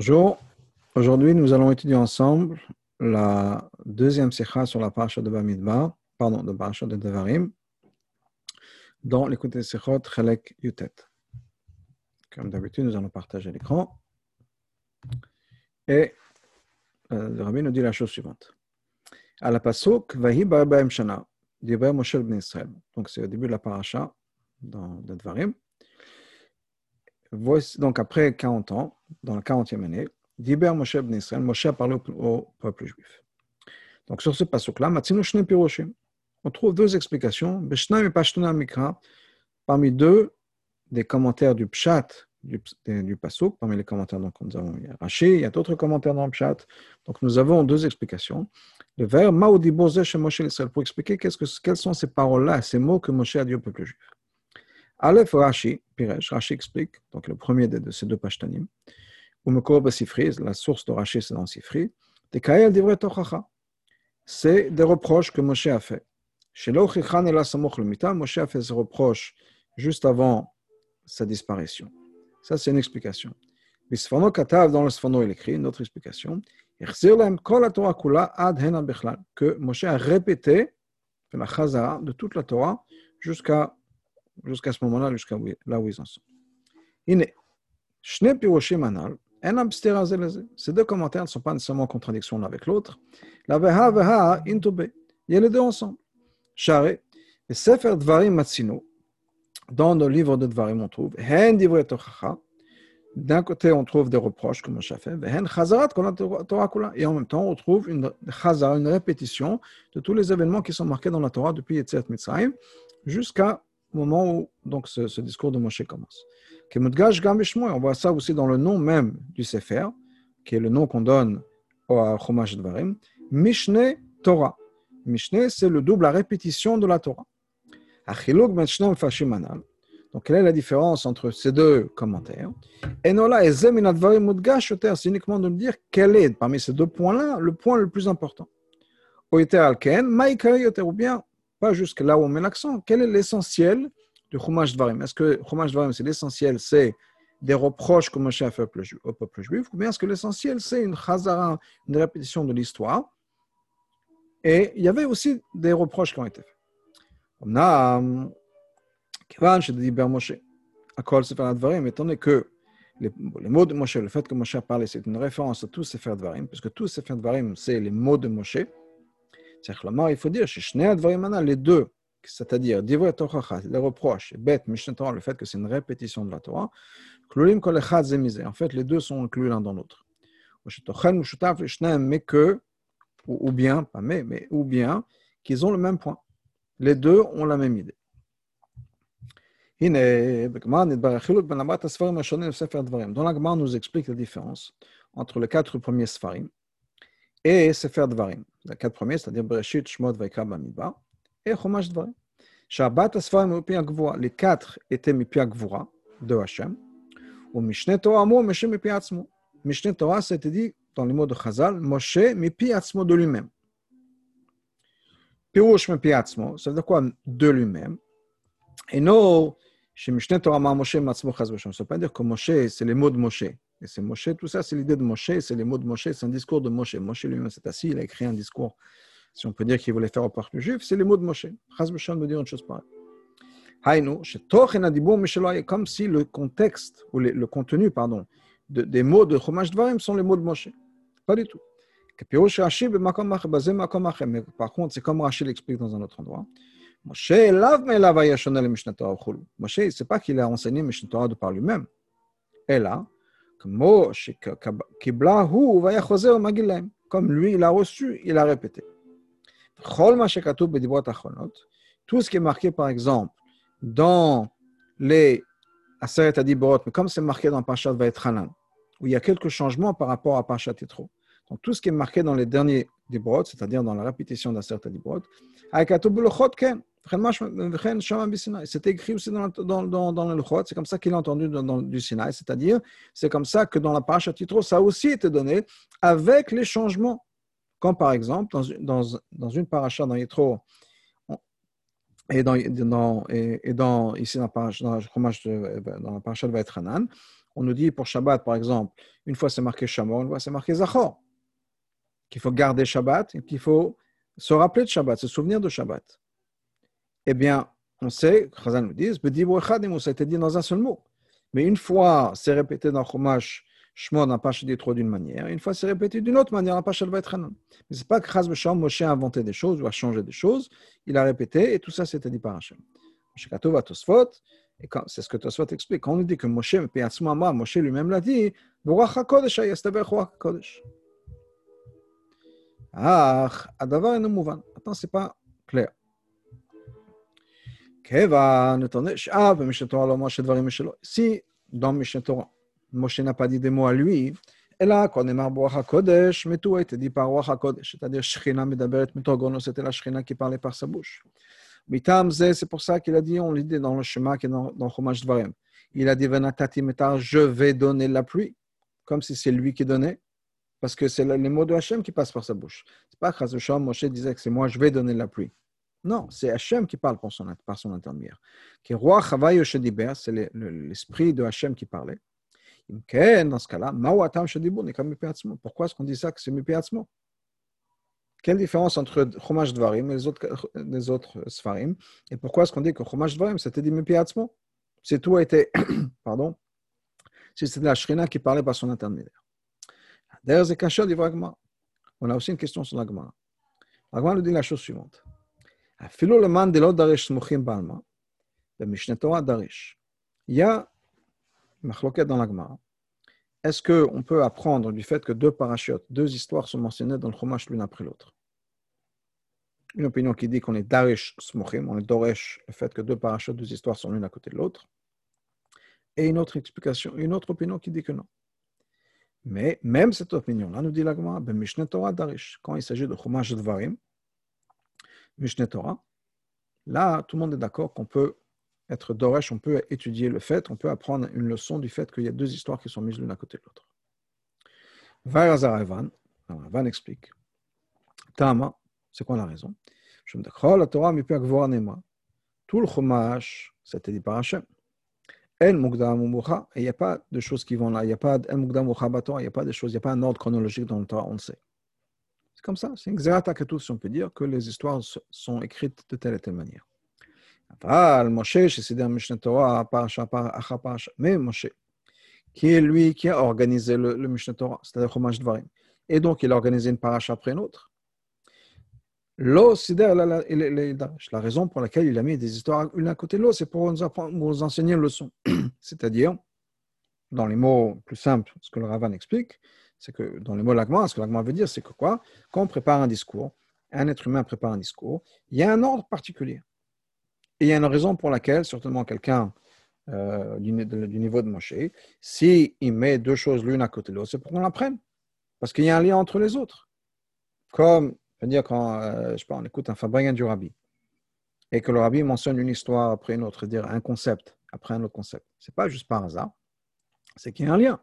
Bonjour. Aujourd'hui, nous allons étudier ensemble la deuxième sikha sur la paracha de Bamidbar, pardon, de paracha de Devarim, dans l'écoute des sikhot Chelek Yutet. Comme d'habitude, nous allons partager l'écran. Et euh, le rabbi nous dit la chose suivante. À la pasuk, Vahi Ba'abaim Shana, Dibre Moshe ben Israël. Donc, c'est au début de la paracha dans Devarim donc après 40 ans, dans la 40e année, Diber Moshe ben Israël, Moshe a parlé au, peuple juif. Donc sur ce passage-là, on trouve deux explications, parmi deux des commentaires du Pshat du, du parmi les commentaires donc, nous avons il il y a d'autres commentaires dans le Pshat. Donc nous avons deux explications. Le vers Maudi chez Moshe Israël, pour expliquer que, quelles sont ces paroles-là, ces mots que Moshe a dit au peuple juif. Aleph Rashi, Piresh, Rashi explique, donc le premier de, ces deux pashtanim, ou Mekor Sifri, la source de Rashi c'est dans Sifri. C'est des reproches que Moshe a fait. Chez et la Mita, Moshe a fait ces reproches juste avant sa disparition. Ça, c'est une explication. Bisfano Katav, dans le Sfano, il écrit une autre explication. Que Moshe a répété la chazara de toute la Torah jusqu'à jusqu'à ce moment-là, jusqu'à là où ils en sont. Ces deux commentaires ne sont pas nécessairement en contradiction l'un avec l'autre. La veha veha intube. Il y a les deux ensemble. Share. Et Sefer Dvarim Matsino, dans le livre de Dvarim, on trouve Hen. D'un côté, on trouve des reproches, comme Moshe fait, et en même temps, on trouve une chazara, une répétition de tous les événements qui sont marqués dans la Torah depuis Yetziat Mitzrayim jusqu'à moment où donc, ce, discours de Moshe commence. On voit ça aussi dans le nom même du Sefer, qui est le nom qu'on donne au Chumash Dvarim, Mishneh Torah. Mishneh, c'est le double, la répétition de la Torah. Ben donc, quelle est la différence entre ces deux commentaires? C'est uniquement de me dire quel est, parmi ces deux points-là, le point le plus important. Ou bien pas jusque là où on met l'accent. Quel est l'essentiel du Chumash Dvarim? Est-ce que Chumash Dvarim, c'est l'essentiel, c'est des reproches que Moshe a fait au peuple juif, ou bien est-ce que l'essentiel, c'est une chazara, une répétition de l'histoire? Et il y avait aussi des reproches qui ont été faits. On a, je dis Moshe, à quoi se faire Dvarim, étant donné que les, mots de Moshe, le fait que Moshe a parlé, c'est une référence à tous faire Dvarim, puisque tous faire Dvarim, c'est les mots de Moshe il faut dire, les deux, c'est-à-dire les reproches, bête, le fait que c'est une répétition de la Torah, en fait, les deux sont inclus l'un dans l'autre. Mais que, ou bien, pas mais, mais ou bien, qu'ils ont le même point. Les deux ont la même idée. Dans la nous explique la différence entre les quatre premiers Sfarim et Sefer Dvarim. Les quatre premiers, c'est-à-dire Bereshit, Shmot, Vaikra, Bamidbar, et Chumash Dvarim. Shabbat Asfarim Mipi Agvura. Les quatre étaient Mipi Agvura de Hachem. Ou Mishneh Torah Amor, Moshe Mipi Atzmo. Mishneh Torah, c'était dit dans les mots de Chazal, Moshe Mipi Atzmo de lui-même. Pirouche Mipi Atzmo, ça veut dire quoi de lui-même? Et non, Ça ne veut pas dire que Moshe, c'est les mots de Moshe. Et c'est Moshe, tout ça, c'est l'idée de Moshe, c'est les mots de Moshe, c'est un discours de Moshe. Moshe lui-même s'est assis, il a écrit un discours, si on peut dire qu'il voulait faire au peuple juif, c'est les mots de Moshe. Chaz me dire une chose pareille. Comme si le contexte, ou le contenu, pardon, des mots de Chumash Dvarim sont les mots de Moshe. Pas du tout. Mais par contre, c'est comme Rachid l'explique dans un autre endroit. Moshe, Moshe, c'est pas qu'il a enseigné Mishnah Torah de par lui-même. Et là, comme lui, il a reçu, il a répété. Tout ce qui est marqué, par exemple, dans les Aseret Adiborot, mais comme c'est marqué dans Parashat Vaetranan, où il y a quelques changements par rapport à Parashat Yitro. Donc, tout ce qui est marqué dans les derniers Diborot, c'est-à-dire dans la répétition d'Aseret Adiborot, c'était écrit aussi dans, dans, dans, dans le Chot, c'est comme ça qu'il a entendu dans, du Sinaï, c'est-à-dire, c'est comme ça que dans la paracha Titro, ça a aussi été donné avec les changements. Comme par exemple, dans, une paracha dans Yitro, et dans, et, dans, ici dans, dans, dans la paracha de Vaetranan, On nous dit pour Shabbat, par exemple, une fois c'est marqué Shamor, une fois c'est marqué Zachor. Qu'il faut garder Shabbat et qu'il faut se rappeler de Shabbat, se souvenir de Shabbat. Eh bien, on sait, Chazal nous dit, dit dans un seul mot. Mais une fois c'est répété dans Chumash Shmon n'a pas dit trop d'une manière, une fois c'est répété d'une autre manière, n'a pas Mais ce n'est pas que Chaz Moshe a inventé des choses ou a changé des choses, il a répété et tout ça c'était dit par Hachem. Et c'est ce que Tosfot explique. Quand on dit que Moshe, Moshe lui-même l'a dit, Ah, Adavar est mouvan. Attends, c'est pas clair. Si dans Mishnah Torah, Moshe n'a pas dit des mots à lui, et là, quand on est marre HaKodesh, mais tout a été dit par Ruach HaKodesh, c'est-à-dire Shechina c'était la Shechina qui parlait par sa bouche. Mitam c'est pour ça qu'il a dit, on dit dans le schéma qui est dans, dans Chumash Dvarim. Il a dit Venatati Metar, je vais donner la pluie, comme si c'est lui qui donnait, parce que c'est les mots de Hachem qui passent par sa bouche. C'est pas que Moshe disait que c'est moi, je vais donner la pluie. Non, c'est Hachem qui parle par son, intermédiaire. Roi c'est l'esprit de Hachem qui parlait. Dans ce cas-là, pourquoi est-ce qu'on dit ça que c'est Mipiatzmo Quelle différence entre Chumash Dvarim et les autres, les Sfarim? Et pourquoi est-ce qu'on dit que Chumash Dvarim, c'était dit Mipiatzmo C'est tout a été, pardon, si c'était la Shrina qui parlait par son intermédiaire. C'est caché On a aussi une question sur la Gemara. La Gemara nous dit la chose suivante. אפילו למען דלא דרש סמוכים בעלמא, במשנה תורה דרש. Il y a machloket dans la Gemara. Est-ce qu'on peut apprendre du fait que deux parachutes, deux histoires sont mentionnées dans le Chumash l'une après l'autre Une opinion qui dit qu'on est darish smochim, on est doresh, le fait que deux parachutes, deux histoires sont l'une à côté de l'autre. Et une autre explication, une autre opinion qui dit que non. Mais même cette opinion-là, nous dit la Gemara, ben Mishneh Torah darish, quand il s'agit de Chumash Dvarim, Mishneh Torah, là, tout le monde est d'accord qu'on peut être Doresh, on peut étudier le fait, on peut apprendre une leçon du fait qu'il y a deux histoires qui sont mises l'une à côté de l'autre. Varazar Evan, Evan explique. Tama, c'est quoi la raison? Je me dis, la Torah, mais Tout le Chumash, c'était dit par Hachem. El Mugdam et il n'y a pas de choses qui vont là, il n'y a pas El Mugdam il n'y a pas de choses, il n'y a pas un ordre chronologique dans le Torah, on le sait. C'est comme ça, c'est un tout si on peut dire que les histoires sont écrites de telle et telle manière. Mais Moshe, qui est lui qui a organisé le, le Torah, c'est-à-dire Chumash Dvarim, et donc il a organisé une paracha après une autre. La raison pour laquelle il a mis des histoires l'une à côté de l'autre, c'est pour nous, nous enseigner une leçon. C'est-à-dire, dans les mots plus simples, ce que le Ravan explique, c'est que dans les mots l'agma, ce que l'agma veut dire, c'est que quoi? Quand on prépare un discours, un être humain prépare un discours, il y a un ordre particulier. Et il y a une raison pour laquelle, certainement quelqu'un euh, du, niveau de Moshe, s'il met deux choses l'une à côté de l'autre, c'est pour qu'on l'apprenne. Parce qu'il y a un lien entre les autres. Comme, je veux dire, quand euh, je sais pas, on écoute un fabricant du rabbi, et que le rabbi mentionne une histoire après une autre, dire un concept après un autre concept. Ce n'est pas juste par hasard, c'est qu'il y a un lien.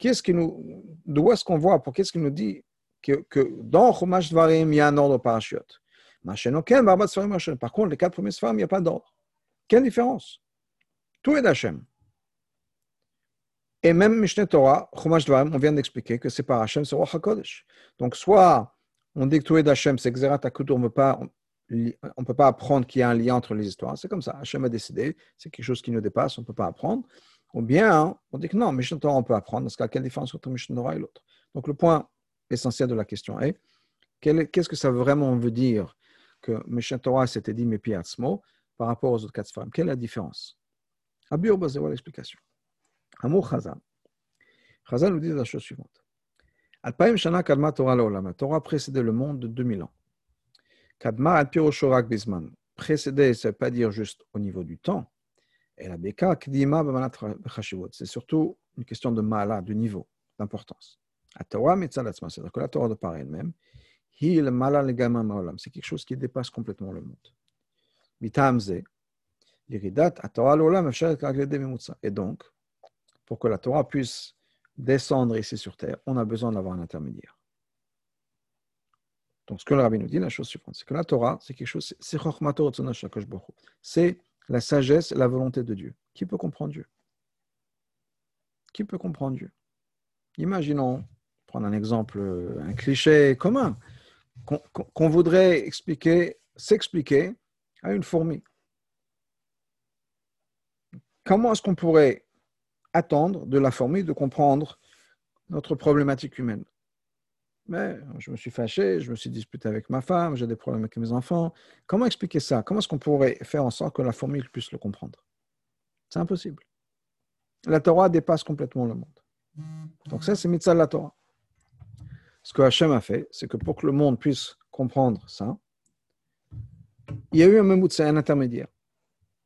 Qu'est-ce qui nous, d'où est-ce qu'on voit, pour qu'est-ce qu'il nous dit que, que dans Chumash Dvarim, il y a un ordre parachute? Par contre, les quatre premiers femmes, il n'y a pas d'ordre. Quelle différence? Tout est d'Hachem. Et même Mishneh Torah, Chumash Dvarim, on vient d'expliquer que c'est par Hachem, c'est Roi HaKodesh. Donc, soit on dit que tout est d'Hachem, c'est Xerat Akutur, on ne peut pas peut pas apprendre qu'il y a un lien entre les histoires. C'est comme ça. Hachem a décidé. C'est quelque chose qui nous dépasse. On ne peut pas apprendre. Ou bien, on dit que non, Mishnah Torah, on peut apprendre. Dans ce cas, quelle différence entre Mishnah Torah et l'autre? Donc, le point essentiel de la question est qu'est-ce que ça vraiment veut dire que Mishnah Torah s'était dit Mepiatzmo par rapport aux autres quatre femmes Quelle est la différence? Abur Bazewa l'explication? Amour Chazal. Chazal nous dit la chose suivante. Alpaim Shana Kadma Torah La Torah précédait le monde de 2000 ans. Kadma Al Piroshorak Bisman. Précédait, ça ne veut pas dire juste au niveau du temps Et la beka kdima C'est surtout une question de mala, de niveau, d'importance. C'est-à-dire que la Torah de par elle-même, c'est quelque chose qui dépasse complètement le monde. Et donc, pour que la Torah puisse descendre ici sur terre, on a besoin d'avoir un intermédiaire. Donc, ce que le rabbi nous dit, la chose suivante, c'est que la Torah, c'est quelque chose, c'est la sagesse et la volonté de Dieu. Qui peut comprendre Dieu? Qui peut comprendre Dieu? Imaginons, prendre un exemple, un cliché commun, qu'on voudrait expliquer, s'expliquer à une fourmi. Comment est-ce qu'on pourrait attendre de la fourmi de comprendre notre problématique humaine? Mais je me suis fâché, je me suis disputé avec ma femme, j'ai des problèmes avec mes enfants. Comment expliquer ça? Comment est-ce qu'on pourrait faire en sorte que la fourmi puisse le comprendre? C'est impossible. La Torah dépasse complètement le monde. Donc ça, c'est mitzvah de la Torah. Ce que Hachem a fait, c'est que pour que le monde puisse comprendre ça, il y a eu un c'est un intermédiaire.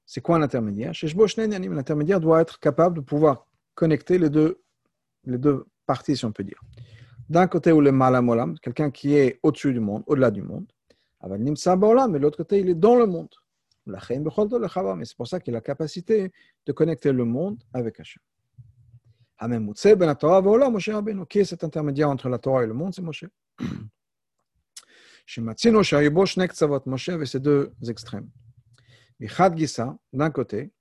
C'est quoi un intermédiaire? L'intermédiaire doit être capable de pouvoir connecter les deux, les deux parties, si on peut dire. D'un côté, où le malamolam, quelqu'un qui est au-dessus du monde, au-delà du monde, mais de l'autre côté, il est dans le monde. Mais c'est pour ça qu'il a la capacité de connecter le monde avec Hachem. Ben qui est cet intermédiaire entre la Torah et le monde? C'est Moshe. Moshe avait ces deux extrêmes. D'un côté,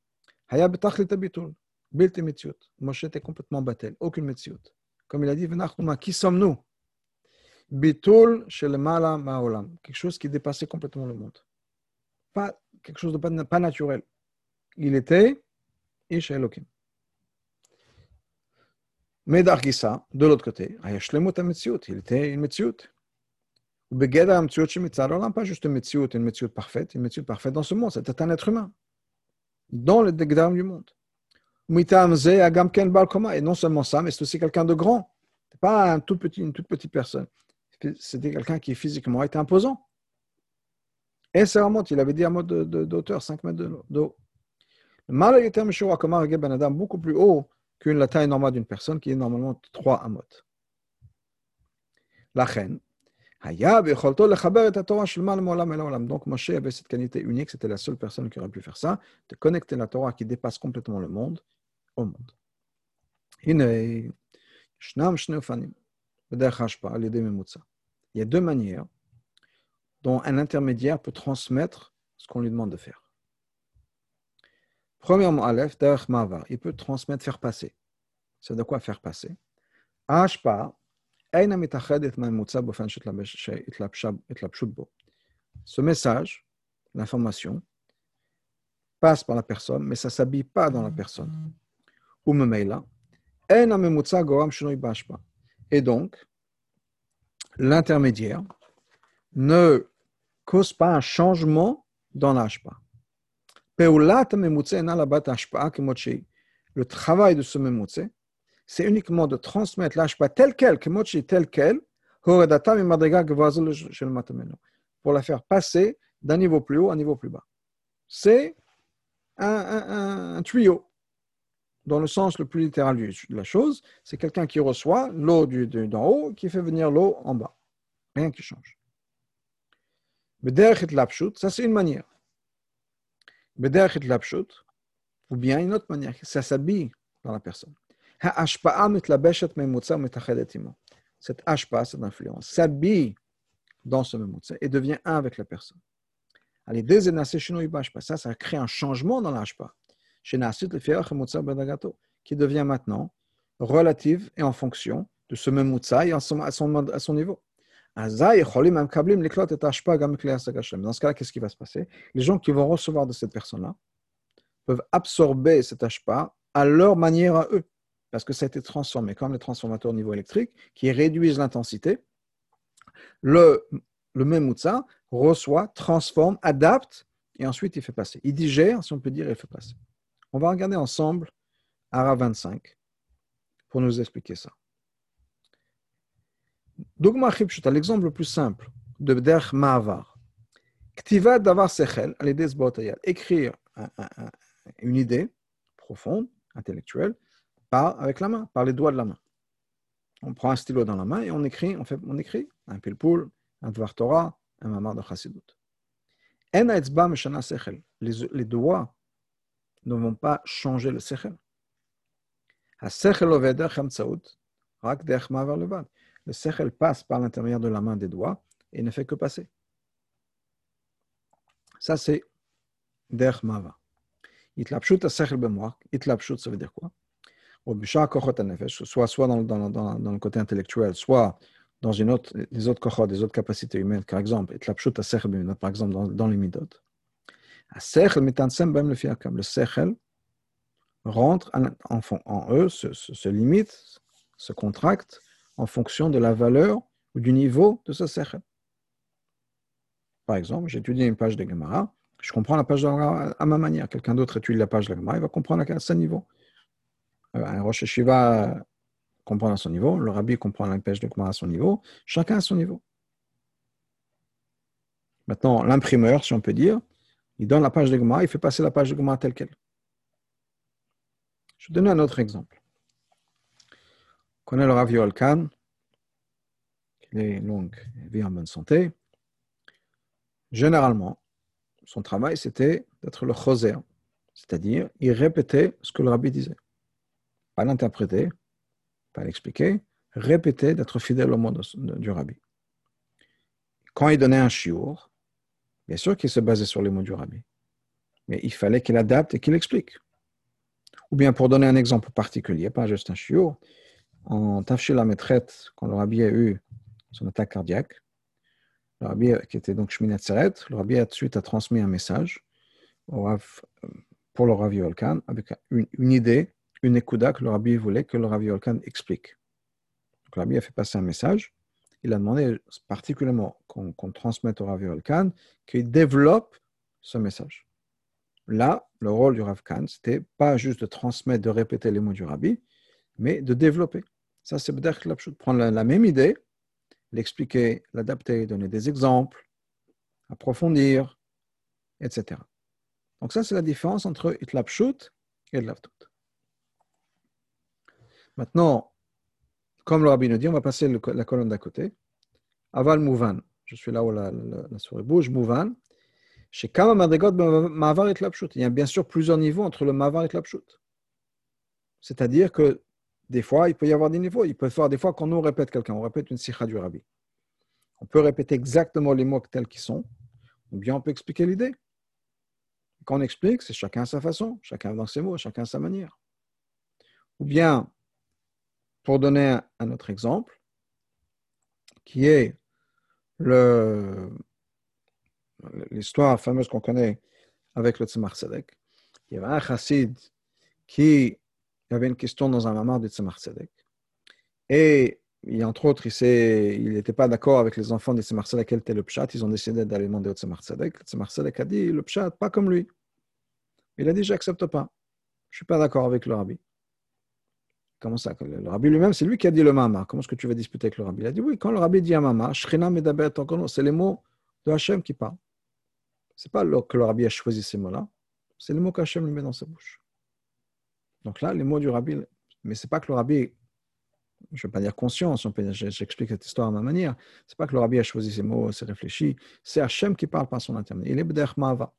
Moshe était complètement battel, aucune metziut. Comme il a dit, qui sommes-nous? Bitul ma'olam. Quelque chose qui dépassait complètement le monde. Pas quelque chose de pas, pas naturel. Il était Ish Elohim. Mais d'Argissa, de l'autre côté, il était une Shemitzad pas juste une Metziut, une Metziut parfaite, une Metziut parfaite dans ce monde, c'était un être humain, dans le Degdam du monde. Et non seulement ça, mais c'est aussi quelqu'un de grand. Ce pas un tout petit, une toute petite personne. C'était quelqu'un qui physiquement était imposant. Et c'est vraiment, il avait dit un mot d'auteur, 5 mètres de haut. Le mal était beaucoup plus haut qu'une la taille normale d'une personne qui est normalement 3 amot. La reine. Donc Moshe avait cette qualité unique, c'était la seule personne qui aurait pu faire ça, de connecter la Torah qui dépasse complètement le monde au monde. Il y a deux manières dont un intermédiaire peut transmettre ce qu'on lui demande de faire. Premièrement, Aleph, il peut transmettre, faire passer. C'est de quoi faire passer? Ce message, l'information, passe par la personne, mais ça ne s'habille pas dans la personne. Et donc, l'intermédiaire ne cause pas un changement dans l'ashpa. Le travail de ce memutse, c'est uniquement de transmettre l'ashpa tel quel, tel quel, pour la faire passer d'un niveau plus haut à un niveau plus bas. C'est un, tuyau. Dans le sens le plus littéral de la chose, c'est quelqu'un qui reçoit l'eau d'en haut qui fait venir l'eau en bas. Rien qui change. Ça, c'est une manière. Ou bien une autre manière, ça s'habille dans la personne. Cette ashpa, cette influence, s'habille dans ce memutsa et devient un avec la personne. Ça, ça crée un changement dans l'ashpa, qui devient maintenant relative et en fonction de ce memutsa et à son, niveau. Dans ce cas-là, qu'est-ce qui va se passer? Les gens qui vont recevoir de cette personne-là peuvent absorber cet ashpa à leur manière à eux parce que ça a été transformé, comme les transformateurs au niveau électrique, qui réduisent l'intensité. Le, même reçoit, transforme, adapte, et ensuite il fait passer. Il digère, si on peut dire, il fait passer. On va regarder ensemble Ara 25 pour nous expliquer ça. Dogma l'exemple le plus simple de Der Ma'avar. Ktiva Davar Sechel, écrire une idée profonde, intellectuelle, par, avec la main, par les doigts de la main. On prend un stylo dans la main et on écrit, on fait, on écrit un pilpoul, un dvar Torah, un mamar de chassidut. Les, les doigts ne vont pas changer le sechel. Le sechel passe par l'intérieur de la main des doigts et ne fait que passer. Ça, c'est der mava. Itlapshut sechel. Itlapshut, ça veut dire quoi? Soit, soit dans, le côté intellectuel, soit dans une autre, les autres kochot, des autres capacités humaines, par exemple, par exemple, dans, les midot. Le sechel rentre en, eux, se, limite, se contracte en fonction de la valeur ou du niveau de ce sechel. Par exemple, j'étudie une page de Gemara, je comprends la page de Gemara à ma manière. Quelqu'un d'autre étudie la page de Gemara, il va comprendre à son niveau. Euh, un Rosh Hashiva comprend à son niveau, le Rabbi comprend la page de Gemara à son niveau, chacun à son niveau. Maintenant, l'imprimeur, si on peut dire, il donne la page de Gemara, il fait passer la page de Gemara telle qu'elle. Je vais donner un autre exemple. On connaît le Rav Yoel Khan, il est il vit en bonne santé. Généralement, son travail, c'était d'être le choser, c'est-à-dire, il répétait ce que le rabbi disait. Pas l'interpréter, pas l'expliquer, répéter, d'être fidèle au mot du rabbi. Quand il donnait un chiour, bien sûr qu'il se basait sur les mots du rabbi, mais il fallait qu'il adapte et qu'il explique. Ou bien pour donner un exemple particulier, pas juste un chiot, en Tafshil Ametret, quand le rabbi a eu son attaque cardiaque, le rabbi, qui était donc Shminat Seret, le rabbi a de suite a transmis un message pour le rabbi avec une, idée, une écouda que le rabbi voulait que le rabbi explique. Donc, le rabbi a fait passer un message. Il a demandé particulièrement qu'on transmette au rabbi Olkan qu'il développe ce message. Là, le rôle du Rav Khan, c'était pas juste de transmettre, de répéter les mots du Rabbi, mais de développer. Ça, c'est peut-être prendre la, même idée, l'expliquer, l'adapter, donner des exemples, approfondir, etc. Donc ça, c'est la différence entre Itlapshut et Lavtut. Maintenant, comme le Rabbi nous dit, on va passer la colonne d'à côté. Aval Mouvan. Je suis là où la, souris bouge. Mouvan. Chez Kama Madrigot, Mavar et Il y a bien sûr plusieurs niveaux entre le Mavar et Tlapshut. C'est-à-dire que des fois, il peut y avoir des niveaux. Il peut y avoir des fois quand nous répète quelqu'un, on répète une sikha du rabbi. On peut répéter exactement les mots tels qu'ils sont, ou bien on peut expliquer l'idée. Quand on explique, c'est chacun sa façon, chacun dans ses mots, chacun sa manière. Ou bien, pour donner un autre exemple, qui est l'histoire fameuse qu'on connaît avec le Tzemach Tzedek. Il y avait un chassid qui avait une question dans un mamar du Tzemach Tzedek. Et, entre autres, il n'était pas d'accord avec les enfants du Tzemach Tzedek quel était le pshat? Ils ont décidé d'aller demander au Tzemach Tzedek. Le Tzemach Tzedek a dit le pshat, pas comme lui. Il a dit j'accepte pas. Je suis pas d'accord avec le rabbi. Comment ça Le rabbi lui-même, c'est lui qui a dit le mamar. Comment est-ce que tu vas disputer avec le rabbi? Il a dit oui, quand le rabbi dit un mamar, c'est les mots de Hachem qui parlent. Ce n'est pas que le rabbi a choisi ces mots-là, c'est les mots qu'Hachem lui met dans sa bouche. Donc là, les mots du rabbi, mais ce n'est pas que le rabbi, je ne vais pas dire conscience, j'explique cette histoire à ma manière, ce n'est pas que le rabbi a choisi ces mots, s'est réfléchi, c'est Hachem qui parle par son intermédiaire. Il est B'der Mava.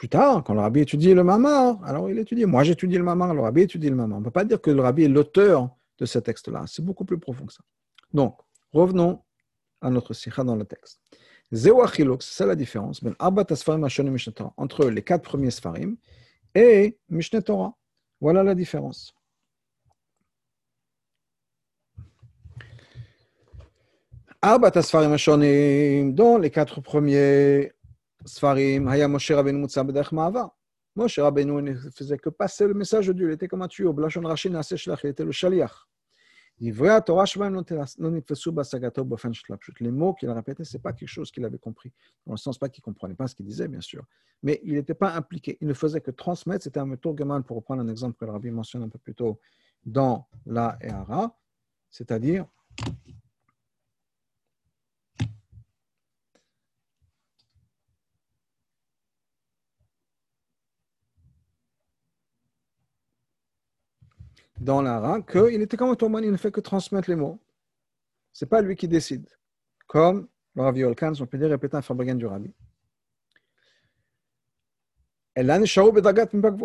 Plus tard, quand le rabbi étudie le mamar, alors il étudie. Moi, j'étudie le mamar, le rabbi étudie le mamar. On ne peut pas dire que le rabbi est l'auteur de ce texte-là. C'est beaucoup plus profond que ça. Donc, revenons à notre sikha dans le texte. C'est la différence entre les quatre premiers Sfarim et Mishneh Torah. Voilà la différence. Arbat Asfarim Ashonim, dans les quatre premiers Moshe Rabbeinu. Les mots qu'il a répétés, ce n'est pas quelque chose qu'il avait compris. Dans le sens pas qu'il ne comprenait pas ce qu'il disait, bien sûr. Mais il n'était pas impliqué. Il ne faisait que transmettre. C'était un pour reprendre un exemple que le rabbi mentionne un peu plus tôt dans la. C'est-à-dire, dans l'Ara qu'il était comme un Torban, il ne fait que transmettre les mots. Ce n'est pas lui qui décide. Comme le Rav Yolkan, on peut dire, répéter un Fabrigant du Rabbi.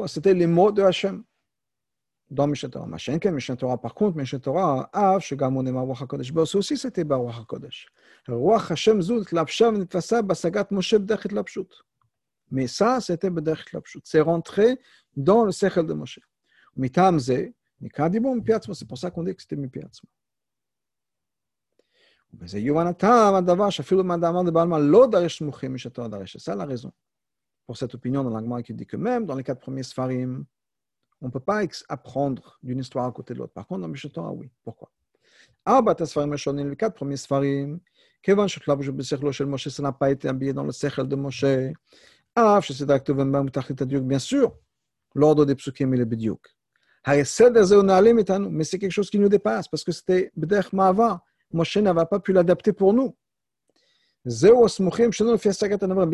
C'était les mots de Hachem dans Mishnah Torah. Mishnah Torah, par contre, Mishnah Torah, Av, Shegamon Ema Ruach HaKodesh. Boss aussi, c'était Baruch HaKodesh. Ruach Hashem Zut, Lapshav, Nitfasa, Basagat Moshe, Bdechit Lapshut. Mais ça, c'était Bdechit Lapshut. C'est rentré dans le Sechel de Moshe. Mitam Ze, Nikadibon, Mipiatzmo. C'est pour ça qu'on dit que c'était Mipiatsma. C'est ça la raison pour cette opinion dans l'Agma qui dit que même dans les quatre premiers Sfarim, on ne peut pas apprendre d'une histoire à côté de l'autre. Par contre, dans Mishatora, oui. Pourquoi? Les quatre premiers Sfarim, ça n'a pas été habillé dans le Sechel de Moshe. Bien sûr, l'ordre des psukim est le Bidiouk. Mais c'est quelque chose qui nous dépasse parce que c'était B'derech Ma'ava. Moshe n'avait pas pu l'adapter pour nous. Bien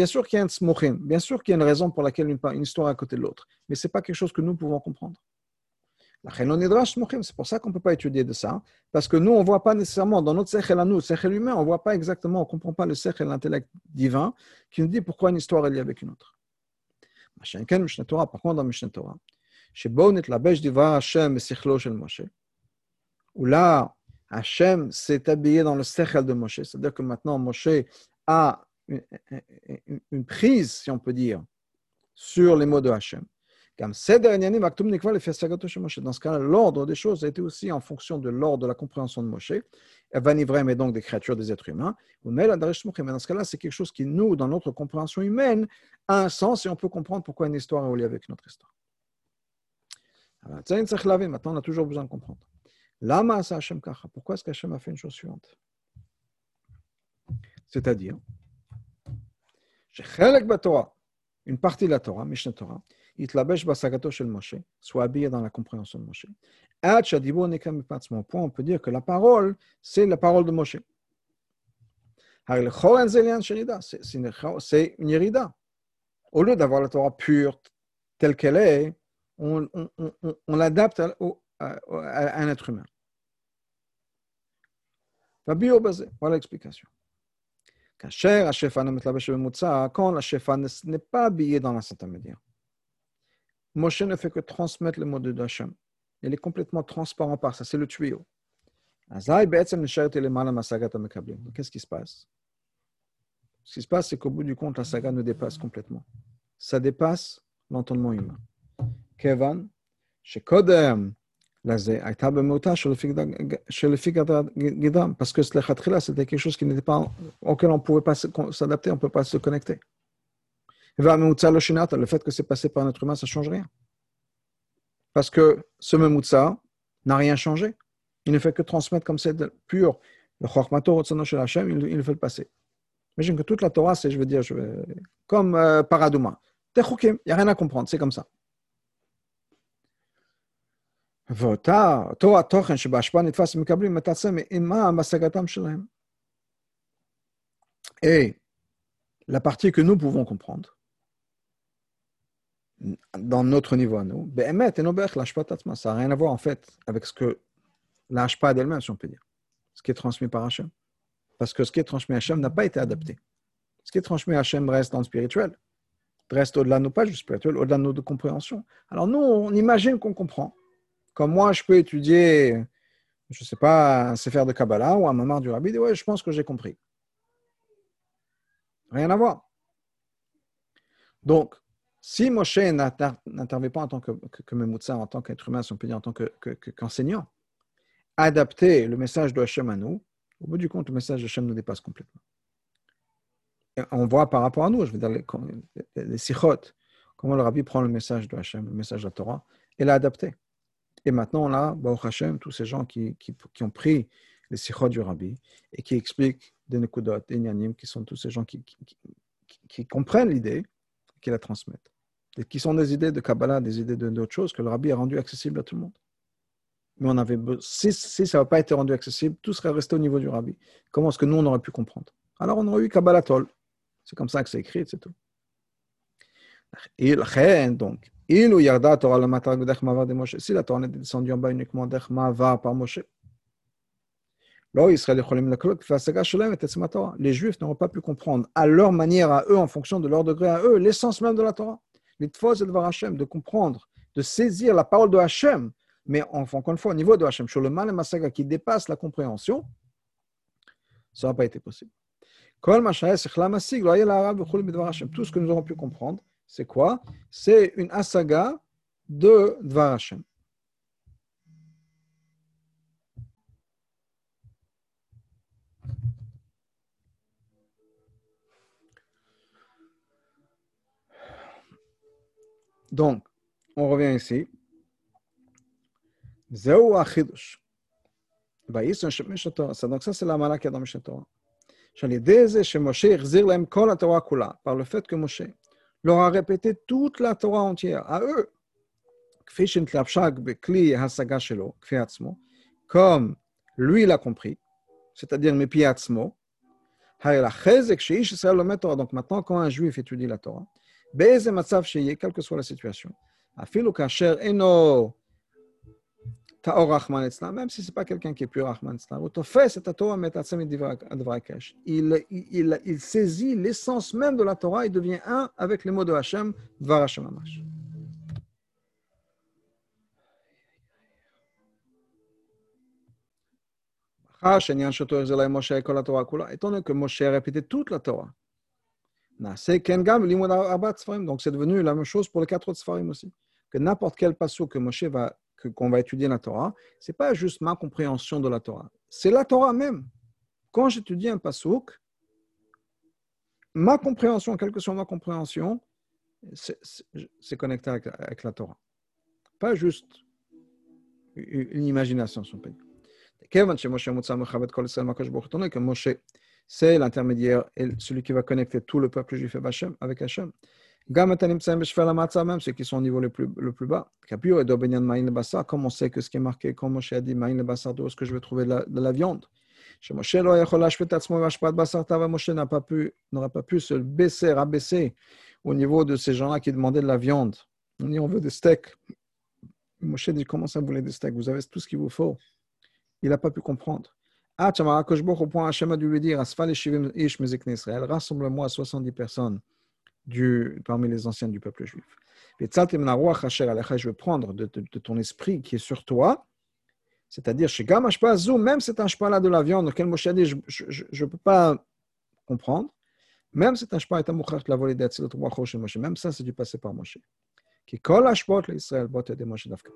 sûr qu'il y a un tsmuchim, bien sûr qu'il y a une raison pour laquelle une, histoire est à côté de l'autre, mais ce n'est pas quelque chose que nous pouvons comprendre. C'est pour ça qu'on ne peut pas étudier de ça, hein. parce que nous, on ne voit pas nécessairement, dans notre sechel à nous, sechel humain, on ne voit pas exactement, on ne comprend pas le sechel, l'intellect divin, qui nous dit pourquoi une histoire est liée avec une autre. Par contre, dans Mishneh Torah, où là, Hachem s'est habillé dans le sechel de Moshe, c'est-à-dire que maintenant Moshe a une, prise, si on peut dire, sur les mots de Hachem. Dans ce cas-là, l'ordre des choses a été aussi en fonction de l'ordre de la compréhension de Moshe. Vanivrem est donc des créatures, des êtres humains. Mais dans ce cas-là, c'est quelque chose qui, nous, dans notre compréhension humaine, a un sens et on peut comprendre pourquoi une histoire est reliée avec notre histoire. Maintenant, on a toujours besoin de comprendre. Lama Hashem Kacha. Pourquoi est-ce qu'Hachem a fait une chose suivante? C'est-à-dire, une partie de la Torah, Mishnah Torah, Itlabesh Basagato Shel Moshe, soit habillé dans la compréhension de Moshe. Point, on peut dire que la parole, c'est la parole de Moshe. C'est une irida. Au lieu d'avoir la Torah pure, telle qu'elle est, on, l'adapte à, à, un être humain. Voilà l'explication. Quand la shefa n'est pas habillée dans la sainte média, Moshe ne fait que transmettre le mot de Hachem. Il est complètement transparent par ça, c'est le tuyau. Qu'est-ce qui se passe? Ce qui se passe, c'est qu'au bout du compte, la saga nous dépasse complètement. Ça dépasse l'entendement humain. Kevan, chez Kodem, parce que c'était quelque chose auquel on ne pouvait pas s'adapter, on ne peut pas se connecter. Le fait que c'est passé par un être humain, ça ne change rien. Parce que ce Memutsa n'a rien changé. Il ne fait que transmettre comme c'est pur. Le Chormato chez Hashem, il, il fait le passer. Imagine que toute la Torah, c'est, comme euh, Paradouma. Il n'y a rien à comprendre, c'est comme ça. Et la partie que nous pouvons comprendre, dans notre niveau à nous, ça n'a rien à voir en fait avec ce que l'ashpa d'elle-même, si on peut dire, ce qui est transmis par Hachem. Parce que ce qui est transmis à Hachem n'a pas été adapté. Ce qui est transmis à Hachem reste dans le spirituel, reste au-delà de nos pages spirituelles, au-delà de nos compréhensions. Alors nous, on imagine qu'on comprend. Comme moi, je peux étudier, je ne sais pas, un Sefer de Kabbalah ou un Mamar du Rabbi, ouais, je pense que j'ai compris. Rien à voir. Donc, si Moshe n'intervient pas en tant que, que, en tant qu'être humain, si on peut dire, en tant qu'enseignant, adapter le message de Hachem à nous, au bout du compte, le message de Hachem nous dépasse complètement. on voit par rapport à nous, je veux dire, les, les, comment le rabbi prend le message de Hachem, le message de la Torah, et l'a adapté. Et maintenant, a, Baruch Hashem, tous ces gens qui, qui, ont pris les sikhot du rabbi et qui expliquent des nekudot, des nyanim, qui sont tous ces gens qui, qui comprennent l'idée, qui la transmettent. Et qui sont des idées de Kabbalah, des idées d'autres choses que le rabbi a rendu accessible à tout le monde. Mais on avait, si, si ça n'a pas été rendu accessible, tout serait resté au niveau du rabbi. Comment est-ce que nous, on aurait pu comprendre? Alors, on aurait eu Kabbalah Tol. C'est comme ça que c'est écrit, c'est tout. Et donc, yarda Torah de Moshe. Si la Torah n'est descendue en bas uniquement d'Ech Mavar par Moshe. Les Juifs n'auront pas pu comprendre à leur manière, à eux, en fonction de leur degré à eux, l'essence même de la Torah. L'itfos et de Hashem, de comprendre, de saisir la parole de Hachem, mais encore une fois, au niveau de Hachem, sur le mal et masaga qui dépasse la compréhension, ça n'a pas été possible. Tout ce que nous aurons pu comprendre, c'est quoi? C'est une asaga de Dvar Hashem. Donc, on revient ici. Zéou achidush. Donc ça, c'est la mala qu'il y a dans Mishnah Torah. Par le fait que Moshe leur a répété toute la Torah entière à eux. Comme lui l'a compris, c'est-à-dire Mepiatzmo. Donc maintenant, quand un juif étudie la Torah, quelle que soit la situation, même si ce n'est pas quelqu'un qui est pur Rahman il, il, il saisit l'essence même de la Torah et devient un avec les mots de Hashem, Dvar Hashem Amash. Étant donné que Moshe a répété toute la Torah, donc c'est devenu la même chose pour les quatre autres Sfarim aussi. Que n'importe quel passage que Moshe va qu'on va étudier la Torah, c'est pas juste ma compréhension de la Torah, c'est la Torah même. Quand j'étudie un pasouk, ma compréhension, quelle que soit ma compréhension, c'est connecté avec, la Torah. Pas juste une imagination, son pays. Moshe, c'est l'intermédiaire et celui qui va connecter tout le peuple juif avec Hachem ceux qui sont au niveau le plus, le plus bas. Comme on sait que ce qui est marqué, comme Moshe a dit, d'où est-ce que je vais trouver de la, de la viande? Moshe n'a pas pu, pas pu se baisser, rabaisser au niveau de ces gens-là qui demandaient de la viande. On dit on veut des steaks. Moshe dit comment ça vous voulez des steaks? Vous avez tout ce qu'il vous faut. Il n'a pas pu comprendre. Ah, au point Hachem a dû lui dire Rassemble-moi 70 personnes du, parmi les anciens du peuple juif. Je veux prendre de, ton esprit qui est sur toi, c'est-à-dire, même cet là de la viande, auquel Moshe a dit, je ne peux pas comprendre, même cet ashpa est un la volée Moshe, même ça, c'est du passé par Moshe. Qui colle l'Israël,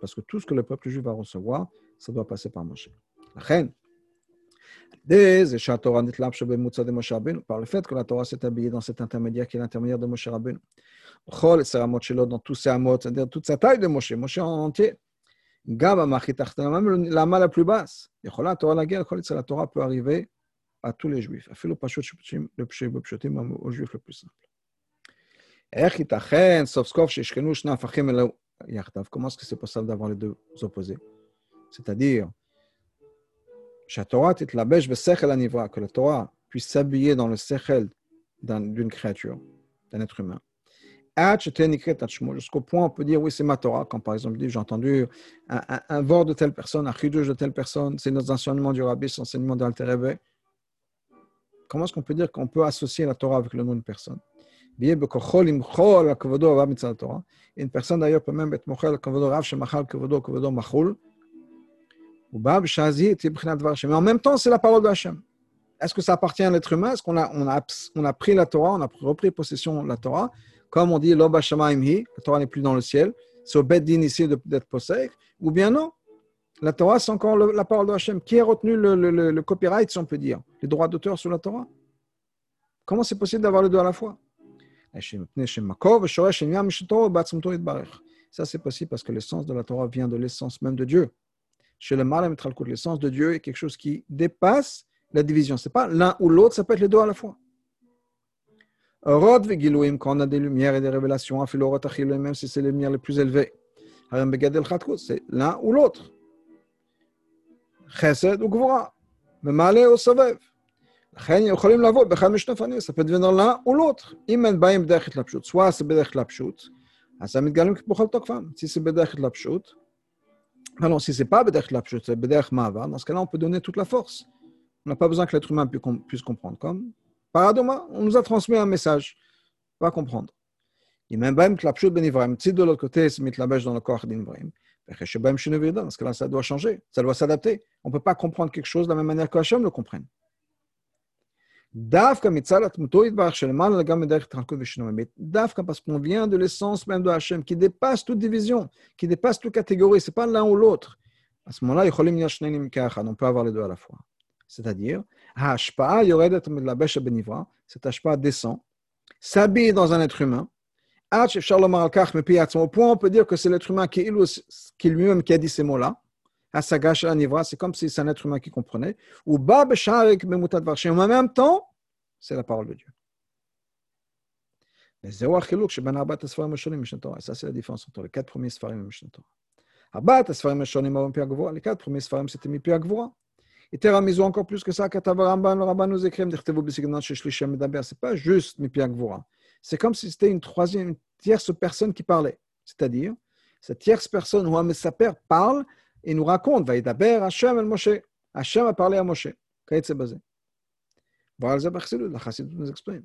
parce que tout ce que le peuple juif va recevoir, ça doit passer par Moshe. La reine, par le fait que la Torah s'est habillée dans cet intermédiaire qui est l'intermédiaire de Moshe Rabbeinu. Dans tous ses amot, c'est-à-dire toute sa taille de Moshe, Moshe en entier. Même la main la plus basse. La Torah peut arriver à tous les juifs. Le juif le plus simple. Comment est-ce que c'est possible d'avoir les deux opposés C'est-à-dire, que la Torah puisse s'habiller dans le sechel d'une créature, d'un être humain. Jusqu'au point on peut dire, oui, c'est ma Torah, quand par exemple, j'ai entendu un, un, de telle personne, un chidouche de telle personne, c'est nos enseignements du rabbi, c'est l'enseignement d'Alterebe. Comment est-ce qu'on peut dire qu'on peut associer la Torah avec le nom d'une personne? Une personne d'ailleurs peut même être mochel, kavodo rav, shemachal, kavodo, kavodo, machul. Mais en même temps, c'est la parole de Hachem. Est-ce que ça appartient à l'être humain? Est-ce qu'on a, pris la Torah, on a repris possession de la Torah? Comme on dit, la Torah n'est plus dans le ciel. C'est au Beddin ici d'être possède. Ou bien non La Torah, c'est encore la parole de Hachem. Qui a retenu le, le, le, copyright, si on peut dire? Les droits d'auteur sur la Torah? Comment c'est possible d'avoir les deux à la fois? Ça, c'est possible parce que l'essence de la Torah vient de l'essence même de Dieu chez le mal l'essence de Dieu est quelque chose qui dépasse la division. Ce n'est pas l'un ou l'autre, ça peut être les deux à la fois. Rod quand on a des lumières et des révélations, même si c'est les lumières les plus élevées. C'est l'un ou l'autre. Chesed ou Gvora. Memale ou Savev. Ça peut devenir l'un ou l'autre. Soit c'est Bedech Lapshut, אז הם מתגלים בכל תוקפם. Si c'est בדרך התלבשות, non, si ce n'est pas Bederch la Bederch Ma'ava, dans ce cas-là, on peut donner toute la force. On n'a pas besoin que l'être humain puisse comprendre. Comme Paradoma, on nous a transmis un message. On va comprendre. Il même même que la pshut ben Ivraim, si de l'autre côté, c'est mitlabèche dans le corps d'Ivraim, ben dans ce cas-là, ça doit changer, ça doit s'adapter. On ne peut pas comprendre quelque chose de la même manière que Hachem le comprenne. Dafka parce qu'on vient de l'essence même de Hachem, qui dépasse toute division, qui dépasse toute catégorie, c'est pas l'un ou l'autre. À ce moment-là, on peut avoir les deux à la fois. C'est-à-dire, cet hashpa descend, s'habille dans un être humain, au point on peut dire que c'est l'être humain qui, lui-même qui a dit ces mots-là, à Sagash Anivra, c'est comme si c'est un être humain qui comprenait. Ou Bab Sharek Memutad Varshim. En même temps, c'est la parole de Dieu. Mais ben Ça, c'est la différence entre les quatre premiers Sfarim et Mishnah Torah. Abat Sfarim Mishonim Avon Piagvoa. Les quatre premiers Sfarim, c'était mis Piagvoa. Et Teramizu encore plus que ça. Katav Ramban, le Rabban nous écrit, Dirtevo Besignan, Sheshlichem Medaber. C'est pas juste mis Piagvoa. C'est comme si c'était une troisième, une tierce personne qui parlait. C'est-à-dire, cette tierce personne, ou sa parle, et nous raconte, Vaïdaber Hachem el Moshe. Hachem a parlé à Moshe. Voilà, la Chassidut nous explique.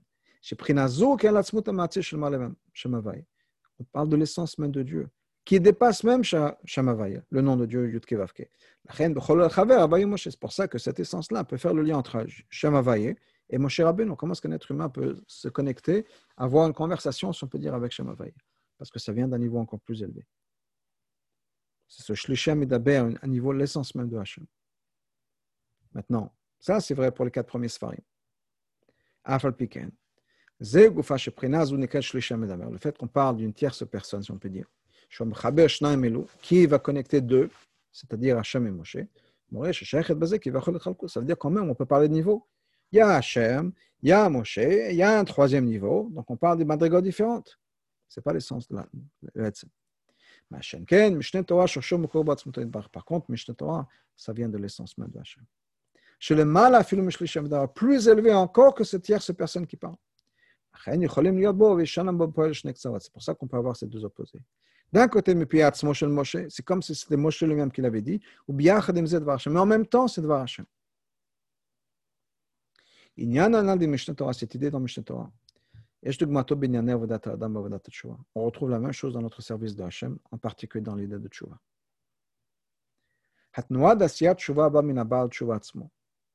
On parle de l'essence même de Dieu, qui dépasse même Shamavaya, le nom de Dieu Yudke Vavke. C'est pour ça que cette essence-là peut faire le lien entre Shamavaya et Moshe Rabbeinu. Comment est-ce qu'un être humain peut se connecter, avoir une conversation, si on peut dire, avec Shamavaya Parce que ça vient d'un niveau encore plus élevé. C'est ce Shlishem Medaber, un niveau, l'essence même de Hachem. Maintenant, ça c'est vrai pour les quatre premiers Sfarim. Afal Piken. Le fait qu'on parle d'une tierce personne, si on peut dire, qui va connecter deux, c'est-à-dire Hachem et Moshe, ça veut dire quand même, on peut parler de niveau. Il y a Hachem, il y a Moshe, il y a un troisième niveau, donc on parle des madrigos différentes. Ce n'est pas l'essence de la par contre, Mishneh Torah, ça vient de l'essence même de Hachem. Chez le mal, plus élevé encore que cette tierce personne qui parle. C'est pour ça qu'on peut avoir ces deux opposés. D'un côté, c'est comme si c'était Moshe lui-même qui l'avait dit, ou bien mais en même temps, c'est Dvar Hashem. Il y a un cette idée dans Mishneh Torah. On retrouve la même chose dans notre service de Hachem, en particulier dans l'idée de Tshuva.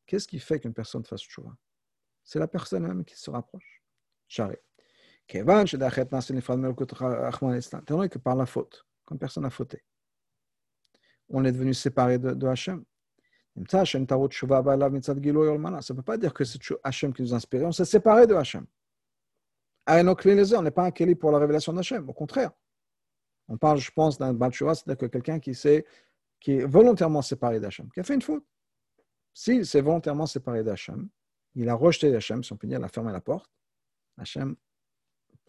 Qu'est-ce qui fait qu'une personne fasse Tshuva C'est la personne même qui se rapproche. Tellement que par la faute, quand personne a fauté, on est devenu séparé de, de Hachem. Ça ne peut pas dire que c'est Hachem qui nous a on s'est séparé de Hachem on n'est pas un Keli pour la révélation d'Hachem, au contraire. On parle, je pense, d'un Balchua, c'est-à-dire que quelqu'un qui, qui est volontairement séparé d'Hachem, qui a fait une faute. S'il s'est volontairement séparé d'Hachem, il a rejeté d'Hachem, si on peut dire, il a fermé la porte, Hachem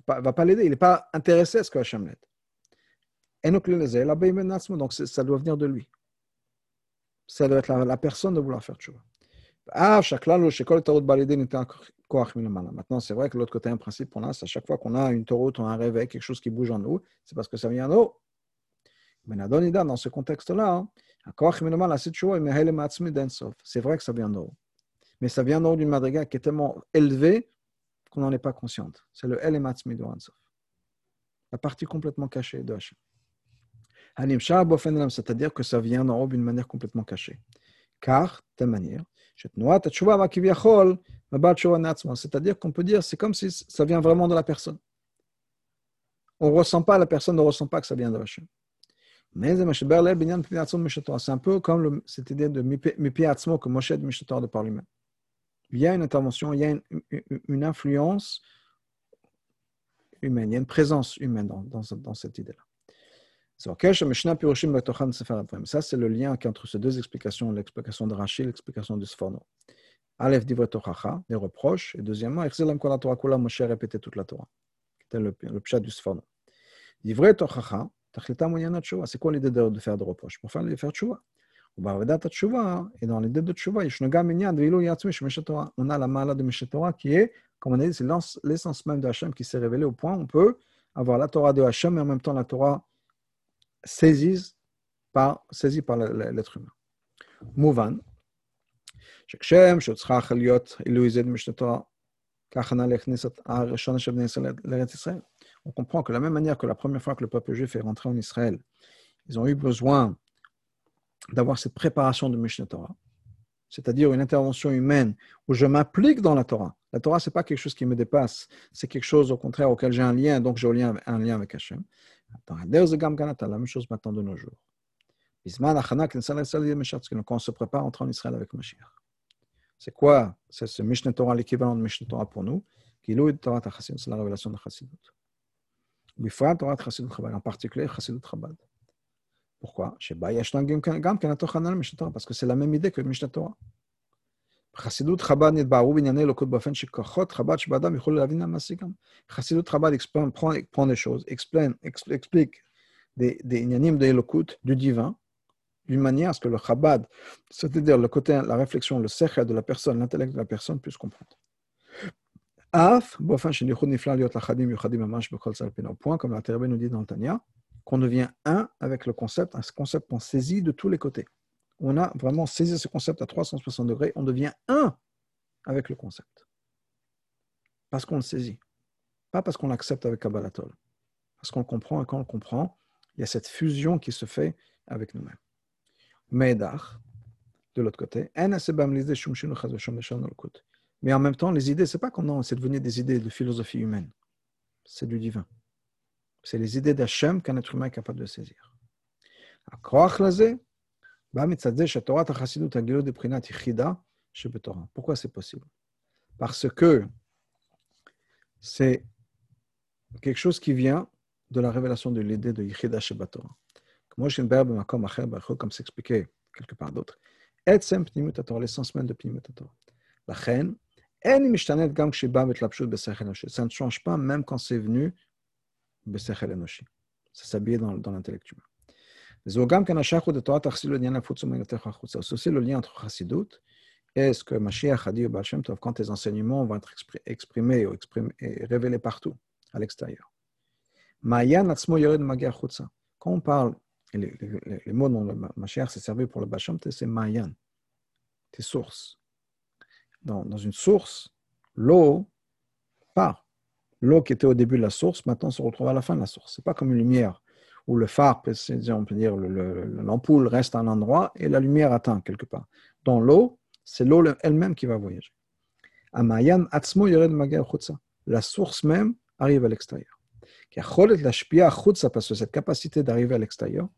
ne va pas l'aider, il n'est pas intéressé à ce que Hachem l'aide. Donc ça doit venir de lui. Ça doit être la, personne de vouloir faire tchouva. Maintenant, c'est vrai que l'autre côté, un principe qu'on a, c'est à chaque fois qu'on a une tauroute, on a un réveil, quelque chose qui bouge en nous, c'est parce que ça vient d'en haut. Mais dans ce contexte-là, c'est vrai que ça vient haut. Mais ça vient haut d'une madriga qui est tellement élevée qu'on n'en est pas consciente. C'est le Elematzmi de Hansof. La partie complètement cachée de Hachem. C'est-à-dire que ça vient d'en haut d'une manière complètement cachée. Car, de manière, c'est-à-dire qu'on peut dire, c'est comme si ça vient vraiment de la personne. On ne ressent pas, la personne ne ressent pas que ça vient de Hachem. Mais c'est un peu comme cette idée de Mipiatzmo que Moshe de Mishator de par lui-même. Il y a une intervention, il y a une, influence humaine, il y a une présence humaine dans, dans cette idée-là. Ça, c'est le lien entre ces deux explications, l'explication de Rashi et l'explication de Sforno. Aleph divre Tochacha, les reproches, et deuxièmement, Echzelam Kol Torah Kula, Moshe répétait toute la Torah. C'était le, le pshat du Sforno. Divre Tochacha, Tachlita Moyana Tshuva. C'est quoi l'idée de, de, faire des reproches? Pour faire, faire Tshuva. Et dans l'idée de Tshuva, on a la mala de Mishet Torah qui est, comme on a dit, c'est l'essence même de Hachem qui s'est révélée au point où on peut avoir la Torah de Hachem, mais en même temps la Torah saisie par, saisie par l'être humain. Mouvan, שכשם שצריך להיות עילוי זה במשנתו כהכנה לכנסת הראשונה של בני ישראל לארץ ישראל. On comprend que de la même manière que la première fois que le peuple juif est rentré en Israël, ils ont eu besoin d'avoir cette préparation de Mishnah Torah, c'est-à-dire une intervention humaine où je m'implique dans la Torah. La Torah, ce n'est pas quelque chose qui me dépasse, c'est quelque chose au contraire auquel j'ai un lien, donc j'ai un lien avec Hachem. La même chose maintenant de nos jours. Quand on se prépare à entrer en Israël avec Mashiach. C'est quoi C'est ce Mishnah Torah, l'équivalent de Mishnah Torah pour nous? Gilou Torah Chassidut, c'est la révélation de Chassidut. Torah Chassidut Chabad, en particulier Chassidut Chabad. Pourquoi? Parce que c'est la même idée que Mishnah Torah. חסידות חב"ד נתבערו בענייני אלוקות באופן שכוחות חב"ד שבאדם יוכלו להבין המעשי גם. חסידות חב"ד prend des choses, explain, explique des, des עניינים d'élokut, du divin, d'une manière à ce que le chabad, c'est-à-dire le côté, la réflexion, le sechel de la personne, l'intellect de la personne puisse comprendre. Af, point, comme la Terre nous dit dans le Tanya, qu'on devient un avec le concept, un concept qu'on saisit de tous les côtés. On a vraiment saisi ce concept à 360 degrés, on devient un avec le concept. Parce qu'on le saisit. Pas parce qu'on l'accepte avec Kabbalatol. Parce qu'on le comprend et quand on le comprend, il y a cette fusion qui se fait avec nous-mêmes. Meidach, de l'autre côté, mais en même temps, les idées, c'est pas qu'on c'est devenu des idées de philosophie humaine. C'est du divin. C'est les idées d'Hachem qu'un être humain est capable de saisir. Pourquoi c'est possible Parce que c'est quelque chose qui vient de la révélation de l'idée de Yichida Shebatorah comme s'expliquait quelque part d'autre. l'essence même de Pnimut La reine, ça ne change pas même quand c'est venu. Ça s'habille dans, dans l'intellect humain. C'est le lien entre Chassidut et ce que Mashiach a dit au Baal Shem Tov quand tes enseignements vont être exprimés ou et révélés partout, à l'extérieur. Quand on parle les, mots dont le s'est servi pour le Bacham, c'est Mayan, tes sources. Dans, dans une source, l'eau part. L'eau qui était au début de la source, maintenant se retrouve à la fin de la source. Ce n'est pas comme une lumière où le phare, on peut dire l'ampoule reste à un endroit et la lumière atteint quelque part. Dans l'eau, c'est l'eau elle-même qui va voyager. La source même arrive à l'extérieur parce que cette capacité d'arriver à l'extérieur,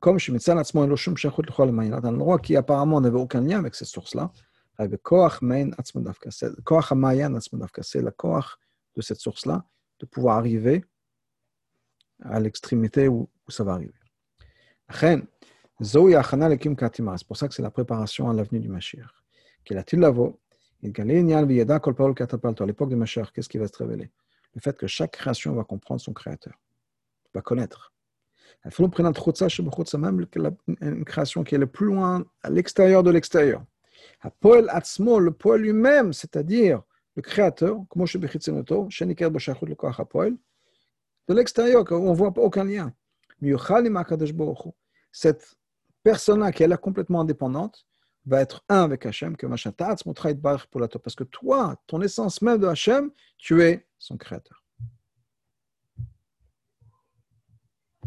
comme un endroit qui apparemment n'avait aucun lien avec cette source-là, c'est le koach de cette source-là, de pouvoir arriver à l'extrémité où, ça va arriver. C'est pour ça que c'est la préparation à l'avenue du Mashiach. À l'époque du Mashiach, qu'est-ce qui va se révéler? Le fait que chaque création va comprendre son créateur, va connaître. Même une création qui est le plus loin, à l'extérieur de l'extérieur. Le poil lui-même, c'est-à-dire le créateur, de l'extérieur, on ne voit pas aucun lien. Cette personne-là qui est là complètement indépendante va être un avec Hachem, que parce que toi, ton essence même de Hachem, tu es son créateur.